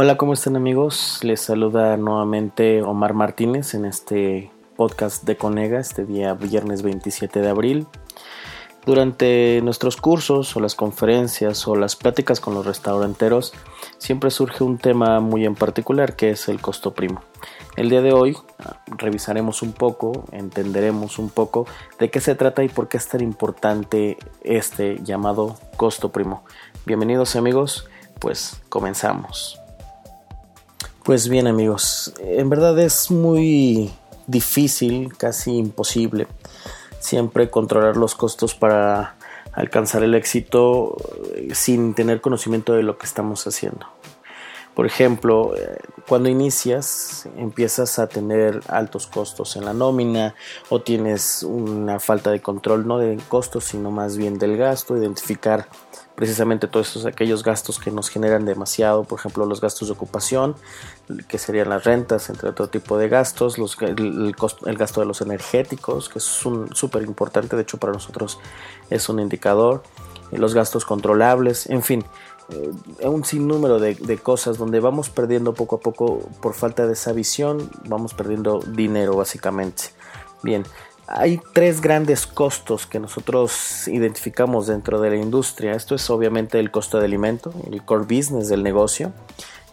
Hola, ¿cómo están amigos? Les saluda nuevamente Omar Martínez en este podcast de Conega, este día viernes 27 de abril. Durante nuestros cursos o las conferencias o las pláticas con los restauranteros siempre surge un tema muy en particular que es el costo primo. El día de hoy ah, revisaremos un poco, entenderemos un poco de qué se trata y por qué es tan importante este llamado costo primo. Bienvenidos amigos, pues comenzamos. Pues bien amigos, en verdad es muy difícil, casi imposible, siempre controlar los costos para alcanzar el éxito eh, sin tener conocimiento de lo que estamos haciendo. Por ejemplo, eh, cuando inicias empiezas a tener altos costos en la nómina o tienes una falta de control no de costos sino más bien del gasto, identificar precisamente todos esos, aquellos gastos que nos generan demasiado, por ejemplo los gastos de ocupación, que serían las rentas, entre otro tipo de gastos, los, el, gasto de los energéticos, que es súper importante, de hecho para nosotros es un indicador, los gastos controlables, en fin, eh, un sinnúmero de, de, cosas donde vamos perdiendo poco a poco por falta de esa visión, vamos perdiendo dinero básicamente. Bien, hay tres grandes costos que nosotros identificamos dentro de la industria. Esto es obviamente el costo de alimento, el core business del negocio,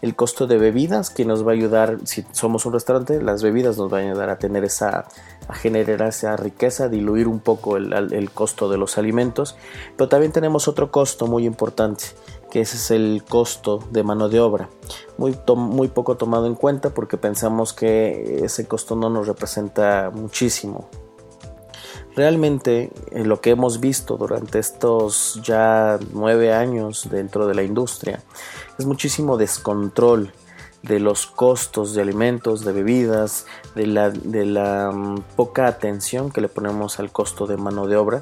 el costo de bebidas que nos va a ayudar, si somos un restaurante, las bebidas nos van a ayudar a tener esa, a generar esa riqueza, a diluir un poco el, el costo de los alimentos. Pero también tenemos otro costo muy importante, que ese es el costo de mano de obra. Muy, muy poco tomado en cuenta porque pensamos que ese costo no nos representa muchísimo. Realmente eh, lo que hemos visto durante estos ya nueve años dentro de la industria es muchísimo descontrol de los costos de alimentos, de bebidas, de la, de la um, poca atención que le ponemos al costo de mano de obra.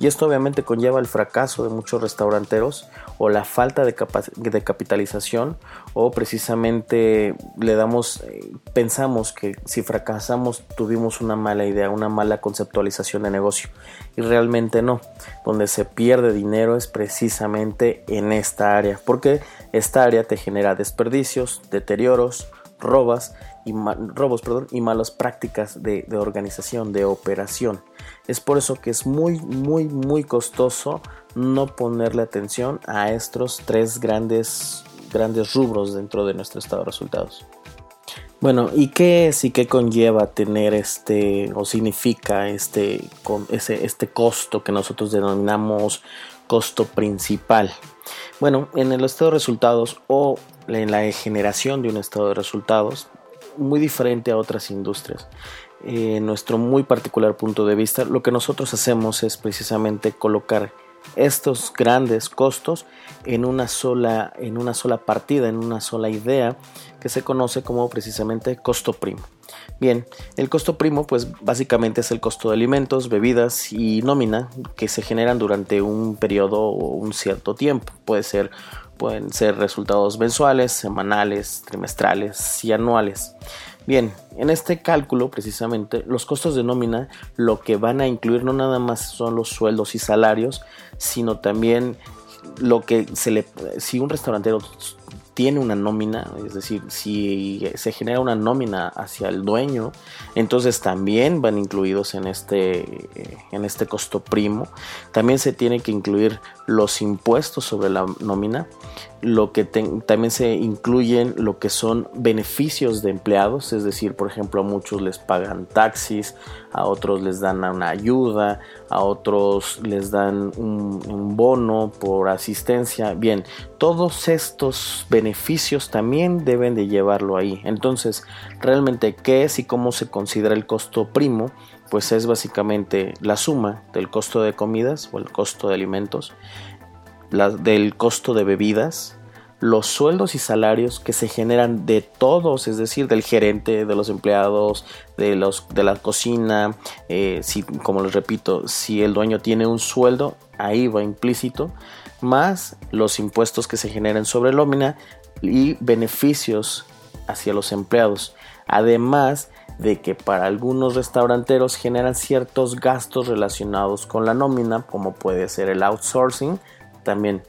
Y esto obviamente conlleva el fracaso de muchos restauranteros o la falta de, de capitalización o precisamente le damos, eh, pensamos que si fracasamos tuvimos una mala idea, una mala conceptualización de negocio y realmente no. Donde se pierde dinero es precisamente en esta área porque esta área te genera desperdicios, deterioros, robas y robos y malas prácticas de, organización, de operación. Es por eso que es muy, muy, muy costoso no ponerle atención a estos tres grandes, grandes rubros dentro de nuestro estado de resultados. Bueno, ¿y qué es y qué conlleva tener este o significa este, ese, este costo que nosotros denominamos costo principal? Bueno, en el estado de resultados o en la generación de un estado de resultados, muy diferente a otras industrias. En nuestro muy particular punto de vista, lo que nosotros hacemos es precisamente colocar estos grandes costos en una sola en una sola partida, en una sola idea que se conoce como precisamente costo primo. Bien, el costo primo pues básicamente es el costo de alimentos, bebidas y nómina que se generan durante un periodo o un cierto tiempo. Puede ser pueden ser resultados mensuales, semanales, trimestrales y anuales. Bien, en este cálculo precisamente los costos de nómina lo que van a incluir no nada más son los sueldos y salarios, sino también lo que se le si un restaurantero tiene una nómina, es decir, si se genera una nómina hacia el dueño, entonces también van incluidos en este, en este costo primo. También se tiene que incluir los impuestos sobre la nómina, lo que también se incluyen lo que son beneficios de empleados, es decir, por ejemplo, a muchos les pagan taxis, a otros les dan una ayuda, a otros les dan un, un bono por asistencia. Bien, todos estos beneficios también deben de llevarlo ahí. Entonces, realmente, ¿qué es y cómo se considera el costo primo? Pues es básicamente la suma del costo de comidas o el costo de alimentos del costo de bebidas, los sueldos y salarios que se generan de todos, es decir, del gerente, de los empleados, de, los, de la cocina, eh, si, como les repito, si el dueño tiene un sueldo, ahí va implícito, más los impuestos que se generan sobre nómina y beneficios hacia los empleados. Además de que para algunos restauranteros generan ciertos gastos relacionados con la nómina, como puede ser el outsourcing, también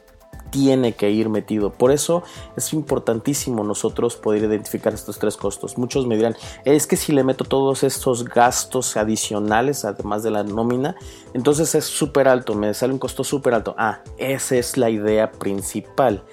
tiene que ir metido. Por eso es importantísimo nosotros poder identificar estos tres costos. Muchos me dirán, es que si le meto todos estos gastos adicionales, además de la nómina, entonces es súper alto, me sale un costo súper alto. Ah, esa es la idea principal,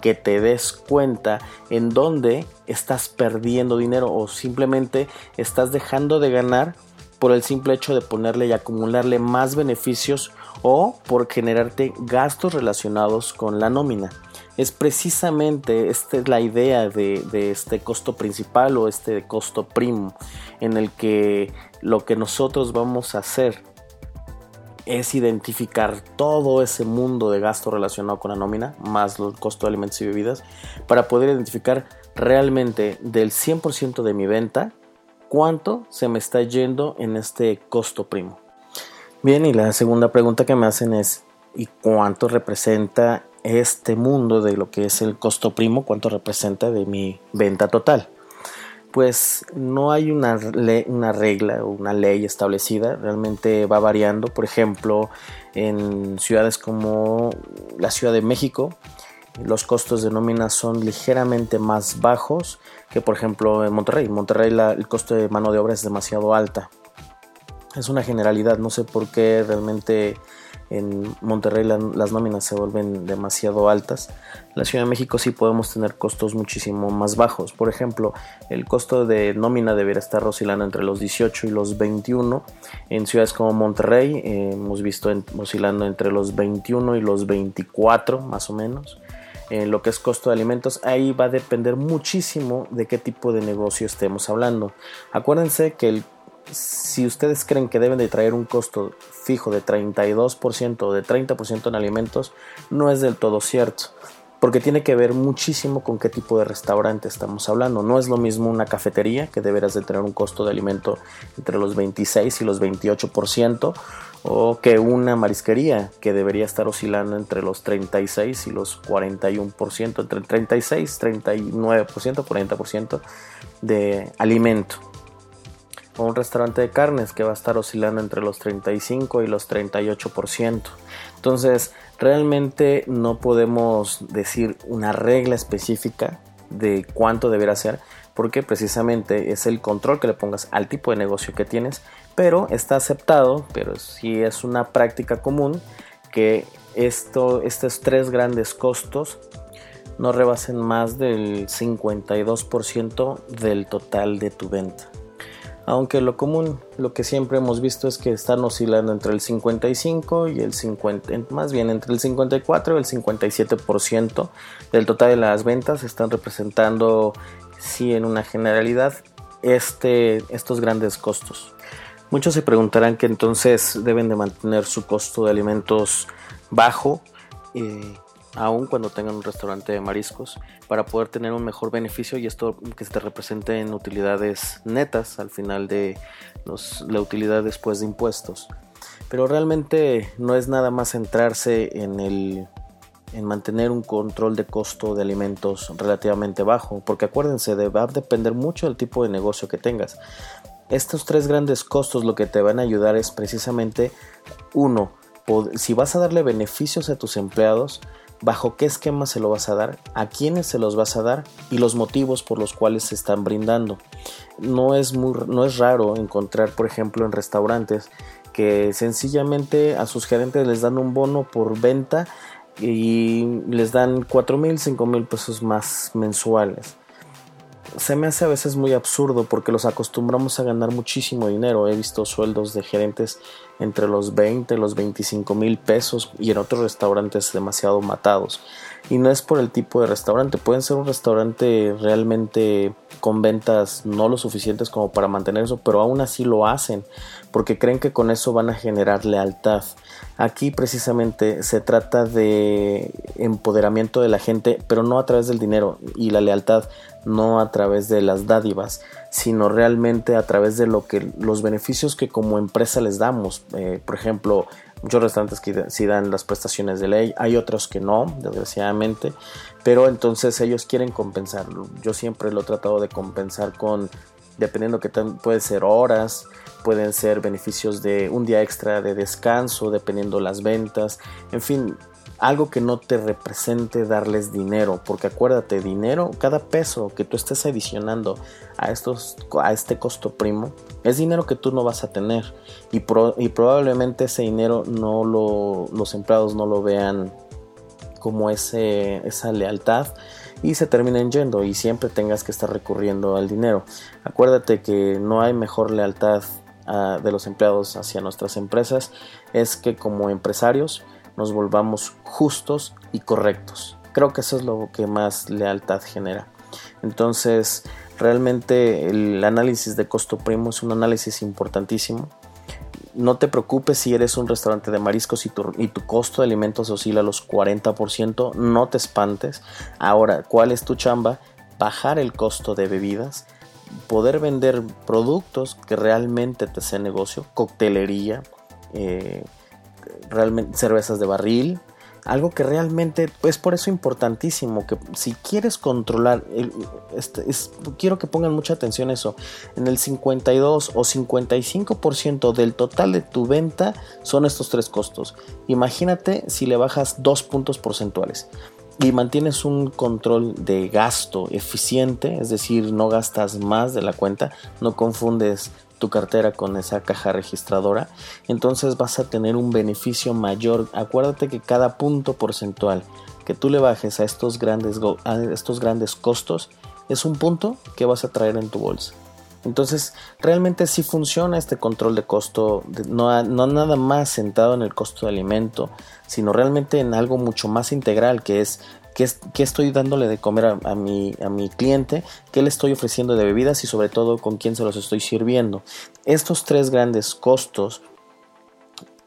que te des cuenta en dónde estás perdiendo dinero o simplemente estás dejando de ganar por el simple hecho de ponerle y acumularle más beneficios o por generarte gastos relacionados con la nómina. Es precisamente esta es la idea de, este costo principal o este costo primo en el que lo que nosotros vamos a hacer es identificar todo ese mundo de gasto relacionado con la nómina, más el costo de alimentos y bebidas, para poder identificar realmente del 100% de mi venta cuánto se me está yendo en este costo primo. Bien, y la segunda pregunta que me hacen es, ¿y cuánto representa este mundo de lo que es el costo primo? ¿Cuánto representa de mi venta total? Pues no hay una, una regla o una ley establecida, realmente va variando. Por ejemplo, en ciudades como la Ciudad de México, los costos de nómina son ligeramente más bajos que por ejemplo en Monterrey. En Monterrey el costo de mano de obra es demasiado alta es una generalidad, no sé por qué realmente en Monterrey las nóminas se vuelven demasiado altas. En la Ciudad de México sí podemos tener costos muchísimo más bajos. Por ejemplo, el costo de nómina debería estar oscilando entre los 18 y los 21. En ciudades como Monterrey eh, hemos visto oscilando entre los 21 y los 24 más o menos. En lo que es costo de alimentos, ahí va a depender muchísimo de qué tipo de negocio estemos hablando. Acuérdense que el si ustedes creen que deben de traer un costo fijo de 32% o de 30% en alimentos, no es del todo cierto, porque tiene que ver muchísimo con qué tipo de restaurante estamos hablando. No es lo mismo una cafetería, que deberás de tener un costo de alimento entre los 26 y los 28%, o que una marisquería, que debería estar oscilando entre los 36 y los 41%, entre el 36, 39%, 40% de alimento o un restaurante de carnes que va a estar oscilando entre los 35 y los 38%. Entonces, realmente no podemos decir una regla específica de cuánto deberá ser, porque precisamente es el control que le pongas al tipo de negocio que tienes, pero está aceptado, pero sí es una práctica común que esto, estos tres grandes costos no rebasen más del 52% del total de tu venta aunque lo común, lo que siempre hemos visto es que están oscilando entre el 55 y el 50, más bien entre el 54 y el 57% del total de las ventas están representando, sí, en una generalidad, este, estos grandes costos. Muchos se preguntarán que entonces deben de mantener su costo de alimentos bajo. Eh, aun cuando tengan un restaurante de mariscos, para poder tener un mejor beneficio y esto que se te represente en utilidades netas al final de la utilidad después de impuestos. Pero realmente no es nada más centrarse en el en mantener un control de costo de alimentos relativamente bajo, porque acuérdense, va a depender mucho del tipo de negocio que tengas. Estos tres grandes costos lo que te van a ayudar es precisamente uno, si vas a darle beneficios a tus empleados, bajo qué esquema se lo vas a dar, a quiénes se los vas a dar y los motivos por los cuales se están brindando. No es, muy, no es raro encontrar, por ejemplo, en restaurantes que sencillamente a sus gerentes les dan un bono por venta y les dan 4 mil, 5 mil pesos más mensuales se me hace a veces muy absurdo porque los acostumbramos a ganar muchísimo dinero. He visto sueldos de gerentes entre los 20 y los 25 mil pesos y en otros restaurantes demasiado matados. Y no es por el tipo de restaurante, pueden ser un restaurante realmente con ventas no lo suficientes como para mantener eso, pero aún así lo hacen porque creen que con eso van a generar lealtad. Aquí precisamente se trata de empoderamiento de la gente, pero no a través del dinero y la lealtad, no a través de las dádivas, sino realmente a través de lo que los beneficios que como empresa les damos. Eh, por ejemplo, muchos restaurantes que sí dan las prestaciones de ley, hay otros que no, desgraciadamente, pero entonces ellos quieren compensarlo. Yo siempre lo he tratado de compensar con, dependiendo que puede ser horas, pueden ser beneficios de un día extra de descanso, dependiendo las ventas, en fin, algo que no te represente darles dinero, porque acuérdate, dinero, cada peso que tú estés adicionando a, estos, a este costo primo, es dinero que tú no vas a tener y, y probablemente ese dinero no lo, los empleados no lo vean como ese, esa lealtad y se terminen yendo y siempre tengas que estar recurriendo al dinero. Acuérdate que no hay mejor lealtad ah, de los empleados hacia nuestras empresas, es que como empresarios nos volvamos justos y correctos. Creo que eso es lo que más lealtad genera. Entonces, realmente el análisis de costo primo es un análisis importantísimo. No te preocupes si eres un restaurante de mariscos y tu, y tu costo de alimentos oscila a los 40%, no te espantes. Ahora, ¿cuál es tu chamba? Bajar el costo de bebidas, poder vender productos que realmente te sean negocio, coctelería, eh, realmente cervezas de barril, algo que realmente es por eso importantísimo que si quieres controlar este, quiero que pongan mucha atención eso en el 52 o 55% del total de tu venta son estos tres costos. Imagínate si le bajas dos puntos porcentuales y mantienes un control de gasto eficiente, es decir, no gastas más de la cuenta, no confundes tu cartera con esa caja registradora, entonces vas a tener un beneficio mayor. Acuérdate que cada punto porcentual que tú le bajes a estos grandes, estos grandes costos es un punto que vas a traer en tu bolsa. Entonces, realmente sí funciona este control de costo, no, no, nada más sentado en el costo de alimento, sino realmente en algo mucho más integral, que es qué, estoy dándole de comer a, mi, a mi cliente, qué le estoy ofreciendo de bebidas y sobre todo con quién se los estoy sirviendo. Estos tres grandes costos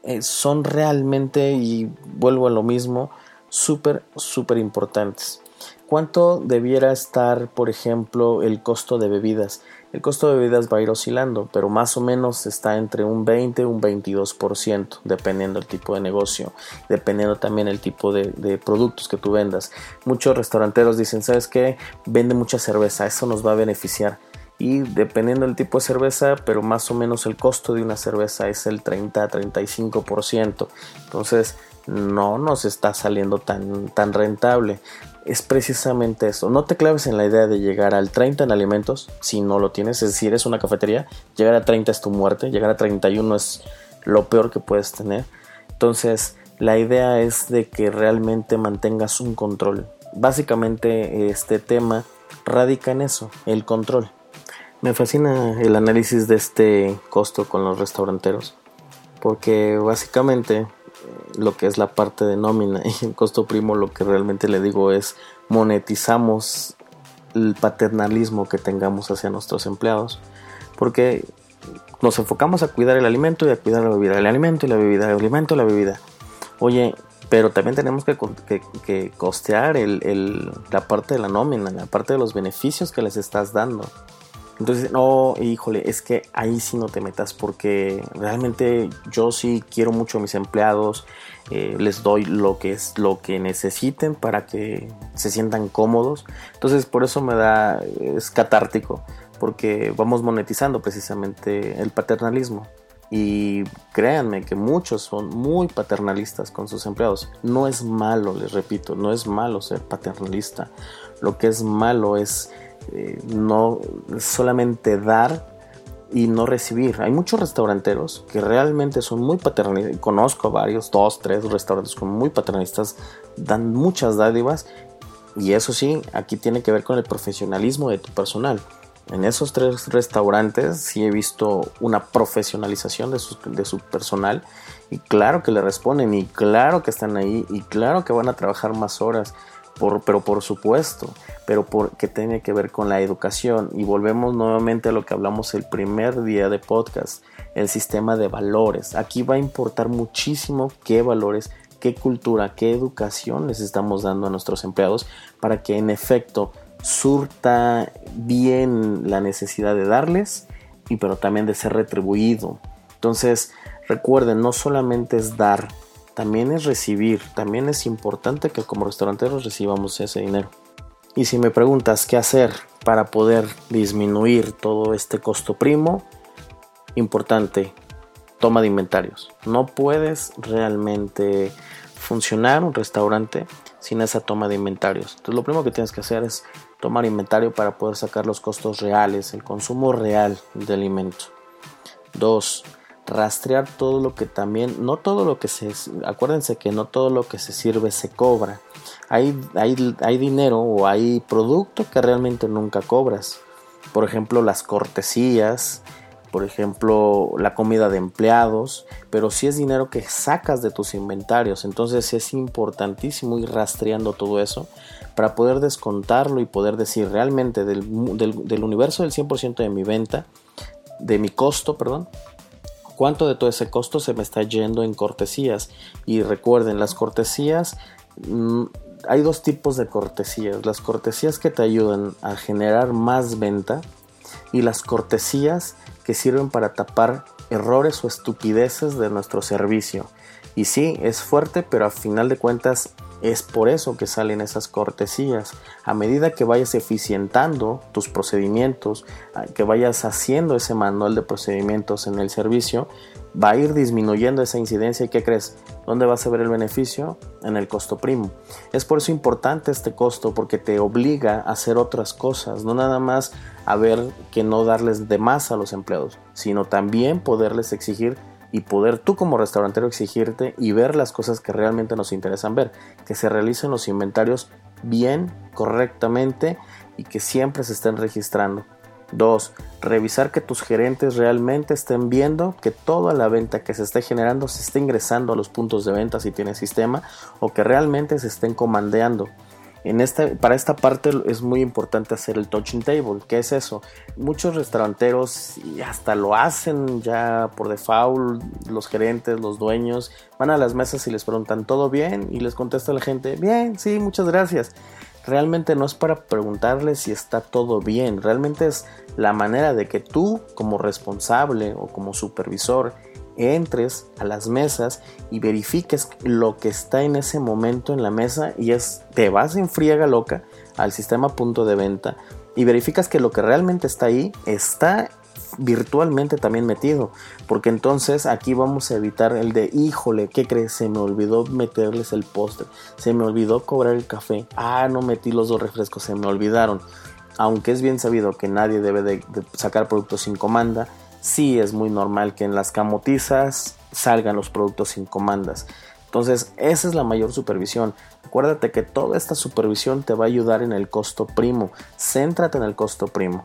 eh, son realmente, y vuelvo a lo mismo, súper, súper importantes. ¿Cuánto debiera estar, por ejemplo, el costo de bebidas? El costo de bebidas va a ir oscilando, pero más o menos está entre un 20 y un 22%, dependiendo del tipo de negocio, dependiendo también el tipo de, productos que tú vendas. Muchos restauranteros dicen, ¿sabes qué? Vende mucha cerveza, eso nos va a beneficiar. Y dependiendo del tipo de cerveza, pero más o menos el costo de una cerveza es el 30-35%. Entonces, no nos está saliendo tan, tan rentable es precisamente eso. No te claves en la idea de llegar al 30 en alimentos si no lo tienes. Es decir, es una cafetería. Llegar a 30 es tu muerte. Llegar a 31 es lo peor que puedes tener. Entonces, la idea es de que realmente mantengas un control. Básicamente, este tema radica en eso, el control. Me fascina el análisis de este costo con los restauranteros. Porque básicamente lo que es la parte de nómina y el costo primo lo que realmente le digo es monetizamos el paternalismo que tengamos hacia nuestros empleados porque nos enfocamos a cuidar el alimento y a cuidar la bebida el alimento y la bebida el alimento y la bebida. Oye pero también tenemos que, que, costear la parte de la nómina la parte de los beneficios que les estás dando entonces, no, híjole, es que ahí sí no te metas porque realmente yo sí quiero mucho a mis empleados, eh, les doy lo que es lo que necesiten para que se sientan cómodos. Entonces, por eso me da, es catártico, porque vamos monetizando precisamente el paternalismo. Y créanme que muchos son muy paternalistas con sus empleados. No es malo, les repito, no es malo ser paternalista. Lo que es malo es eh, no solamente dar y no recibir. Hay muchos restauranteros que realmente son muy paternalistas. Conozco varios, dos, tres restaurantes con muy paternalistas, dan muchas dádivas. Y eso sí, aquí tiene que ver con el profesionalismo de tu personal. En esos tres restaurantes sí he visto una profesionalización de su, de su personal y claro que le responden y claro que están ahí y claro que van a trabajar más horas pero por supuesto, pero porque tiene que ver con la educación. Y volvemos nuevamente a lo que hablamos el primer día de podcast, el sistema de valores. Aquí va a importar muchísimo qué valores, qué cultura, qué educación les estamos dando a nuestros empleados para que en efecto surta bien la necesidad de darles y pero también de ser retribuido. Entonces, recuerden, no solamente es dar, también es recibir, también es importante que como restauranteros recibamos ese dinero. Y si me preguntas qué hacer para poder disminuir todo este costo primo, importante, toma de inventarios. No puedes realmente funcionar un restaurante sin esa toma de inventarios. Entonces lo primero que tienes que hacer es tomar inventario para poder sacar los costos reales, el consumo real de alimento. Dos, rastrear todo lo que también, no todo lo que se, acuérdense que no todo lo que se sirve se cobra. Hay, hay, hay dinero o hay producto que realmente nunca cobras. Por ejemplo, las cortesías, por ejemplo, la comida de empleados, pero si es dinero que sacas de tus inventarios, entonces es importantísimo ir rastreando todo eso para poder descontarlo y poder decir realmente del, universo del 100% de mi venta, de mi costo, perdón, cuánto de todo ese costo se me está yendo en cortesías. Y recuerden, las cortesías, mm, hay dos tipos de cortesías. Las cortesías que te ayudan a generar más venta y las cortesías que sirven para tapar errores o estupideces de nuestro servicio. Y sí, es fuerte, pero a final de cuentas es por eso que salen esas cortesías. A medida que vayas eficientando tus procedimientos, que vayas haciendo ese manual de procedimientos en el servicio, va a ir disminuyendo esa incidencia y ¿qué crees? ¿Dónde vas a ver el beneficio? En el costo primo. Es por eso importante este costo porque te obliga a hacer otras cosas, no nada más a ver que no darles de más a los empleados, sino también poderles exigir y poder tú como restaurantero exigirte y ver las cosas que realmente nos interesan ver, que se realicen los inventarios bien, correctamente y que siempre se estén registrando. 2. Revisar que tus gerentes realmente estén viendo que toda la venta que se esté generando se esté ingresando a los puntos de venta si tiene sistema o que realmente se estén comandeando. En esta, para esta parte es muy importante hacer el touching table. ¿Qué es eso? Muchos restauranteros hasta lo hacen ya por default, los gerentes, los dueños, van a las mesas y les preguntan todo bien y les contesta la gente, bien, sí, muchas gracias realmente no es para preguntarle si está todo bien, realmente es la manera de que tú como responsable o como supervisor entres a las mesas y verifiques lo que está en ese momento en la mesa y es te vas en friega loca al sistema punto de venta y verificas que lo que realmente está ahí está virtualmente también metido, porque entonces aquí vamos a evitar el de, híjole, ¿qué crees? Se me olvidó meterles el postre, se me olvidó cobrar el café, ah, no metí los dos refrescos, se me olvidaron. Aunque es bien sabido que nadie debe de, sacar productos sin comanda, sí es muy normal que en las camotizas salgan los productos sin comandas. Entonces, esa es la mayor supervisión. Acuérdate que toda esta supervisión te va a ayudar en el costo primo. Céntrate en el costo primo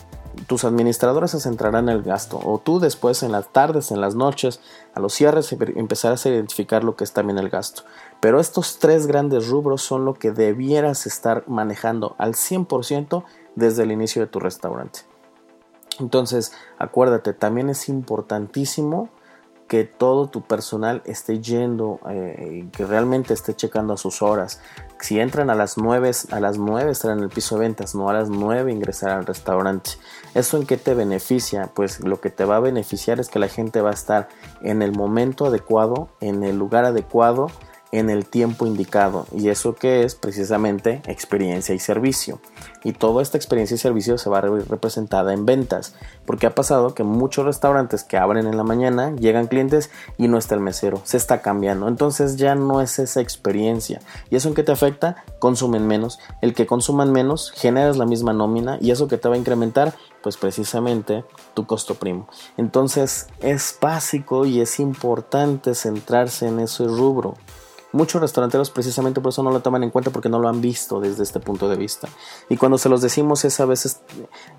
tus administradores se centrarán en el gasto o tú después en las tardes, en las noches, a los cierres empezarás a identificar lo que es también el gasto. Pero estos tres grandes rubros son lo que debieras estar manejando al 100% desde el inicio de tu restaurante. Entonces, acuérdate, también es importantísimo que todo tu personal esté yendo, eh, que realmente esté checando a sus horas. Si entran a las 9, a las 9 estarán en el piso de ventas, no a las 9 ingresar al restaurante. ¿Eso en qué te beneficia? Pues lo que te va a beneficiar es que la gente va a estar en el momento adecuado, en el lugar adecuado, en el tiempo indicado. ¿Y eso que es? Precisamente experiencia y servicio. Y toda esta experiencia y servicio se va a ver representada en ventas. Porque ha pasado que muchos restaurantes que abren en la mañana llegan clientes y no está el mesero. Se está cambiando. Entonces ya no es esa experiencia. ¿Y eso en qué te afecta? Consumen menos. El que consuman menos generas la misma nómina y eso que te va a incrementar pues precisamente tu costo primo. Entonces es básico y es importante centrarse en ese rubro. Muchos restauranteros precisamente por eso no lo toman en cuenta porque no lo han visto desde este punto de vista. Y cuando se los decimos es a veces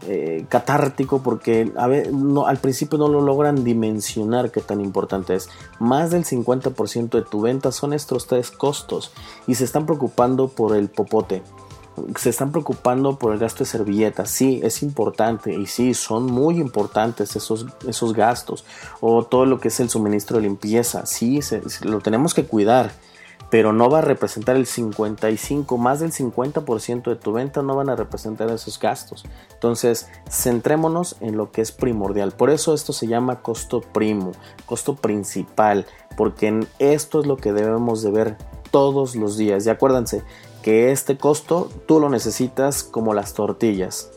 eh, catártico porque a no, al principio no lo logran dimensionar qué tan importante es. Más del 50% de tu venta son estos tres costos y se están preocupando por el popote. Se están preocupando por el gasto de servilletas. Sí, es importante y sí, son muy importantes esos, esos gastos. O todo lo que es el suministro de limpieza. Sí, lo tenemos que cuidar pero no va a representar el 55, más del 50% de tu venta no van a representar esos gastos. Entonces, centrémonos en lo que es primordial. Por eso esto se llama costo primo, costo principal, porque esto es lo que debemos de ver todos los días. Y acuérdense que este costo tú lo necesitas como las tortillas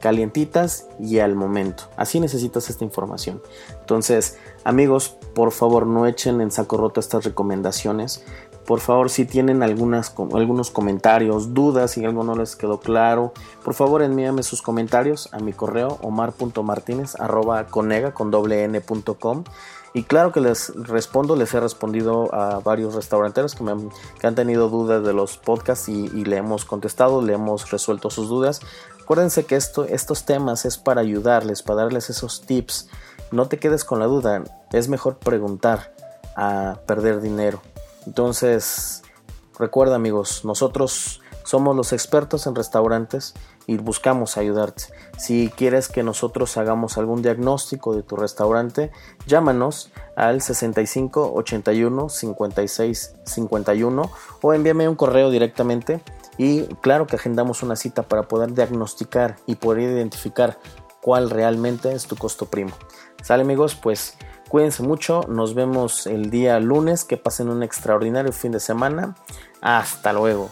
calientitas y al momento. Así necesitas esta información. Entonces, amigos, por favor no echen en saco roto estas recomendaciones Por favor, si tienen algunos comentarios, dudas, si algo no les quedó claro, por favor envíame sus comentarios a mi correo omar.martinez conega con doble y claro que les respondo, les he respondido a varios restauranteros que, han, tenido dudas de los podcasts y, le hemos contestado, le hemos resuelto sus dudas. Acuérdense que esto, estos temas es para ayudarles, para darles esos tips. No te quedes con la duda, es mejor preguntar a perder dinero. Entonces, recuerda amigos, nosotros somos los expertos en restaurantes y buscamos ayudarte. Si quieres que nosotros hagamos algún diagnóstico de tu restaurante, llámanos al 65 81 56 51 o envíame un correo directamente y claro que agendamos una cita para poder diagnosticar y poder identificar cuál realmente es tu costo primo. Sale amigos, pues cuídense mucho, nos vemos el día lunes, que pasen un extraordinario fin de semana. Hasta luego.